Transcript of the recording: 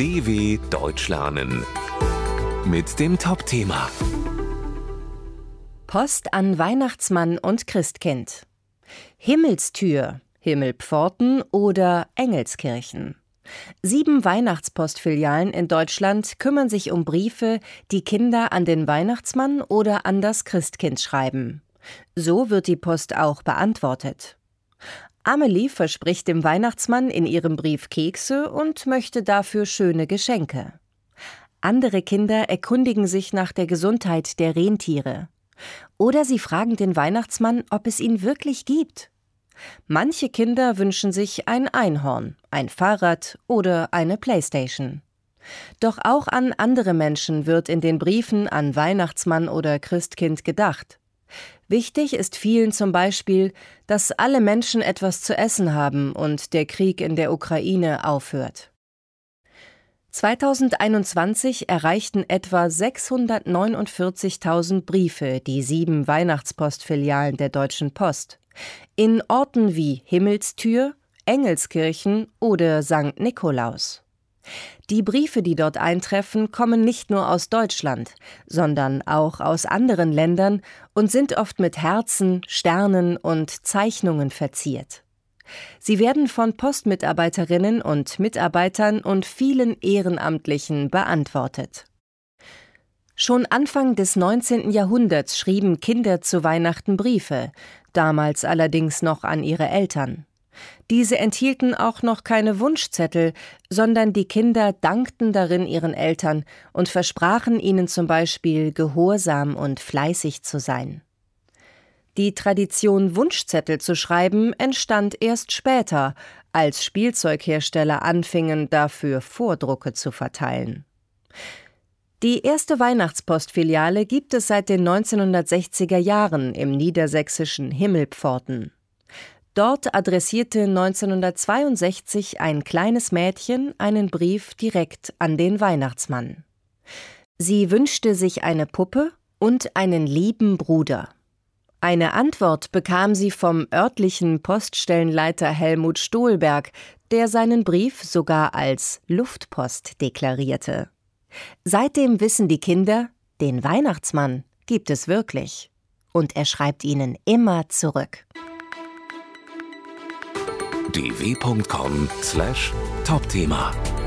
DW Deutsch lernen mit dem Top-Thema Post an Weihnachtsmann und Christkind. Himmelstür, Himmelpforten oder Engelskirchen. Sieben Weihnachtspostfilialen in Deutschland kümmern sich um Briefe, die Kinder an den Weihnachtsmann oder an das Christkind schreiben. So wird die Post auch beantwortet. Amelie verspricht dem Weihnachtsmann in ihrem Brief Kekse und möchte dafür schöne Geschenke. Andere Kinder erkundigen sich nach der Gesundheit der Rentiere. Oder sie fragen den Weihnachtsmann, ob es ihn wirklich gibt. Manche Kinder wünschen sich ein Einhorn, ein Fahrrad oder eine Playstation. Doch auch an andere Menschen wird in den Briefen an Weihnachtsmann oder Christkind gedacht. Wichtig ist vielen zum Beispiel, dass alle Menschen etwas zu essen haben und der Krieg in der Ukraine aufhört. 2021 erreichten etwa 649.000 Briefe die sieben Weihnachtspostfilialen der Deutschen Post. In Orten wie Himmelstür, Engelskirchen oder St. Nikolaus. Die Briefe, die dort eintreffen, kommen nicht nur aus Deutschland, sondern auch aus anderen Ländern und sind oft mit Herzen, Sternen und Zeichnungen verziert. Sie werden von Postmitarbeiterinnen und Mitarbeitern und vielen Ehrenamtlichen beantwortet. Schon Anfang des 19. Jahrhunderts schrieben Kinder zu Weihnachten Briefe, damals allerdings noch an ihre Eltern. Diese enthielten auch noch keine Wunschzettel, sondern die Kinder dankten darin ihren Eltern und versprachen ihnen zum Beispiel gehorsam und fleißig zu sein. Die Tradition, Wunschzettel zu schreiben, entstand erst später, als Spielzeughersteller anfingen, dafür Vordrucke zu verteilen. Die erste Weihnachtspostfiliale gibt es seit den 1960er Jahren im niedersächsischen Himmelpforten. Dort adressierte 1962 ein kleines Mädchen einen Brief direkt an den Weihnachtsmann. Sie wünschte sich eine Puppe und einen lieben Bruder. Eine Antwort bekam sie vom örtlichen Poststellenleiter Helmut Stohlberg, der seinen Brief sogar als Luftpost deklarierte. Seitdem wissen die Kinder, den Weihnachtsmann gibt es wirklich. Und er schreibt ihnen immer zurück dw.com/topthema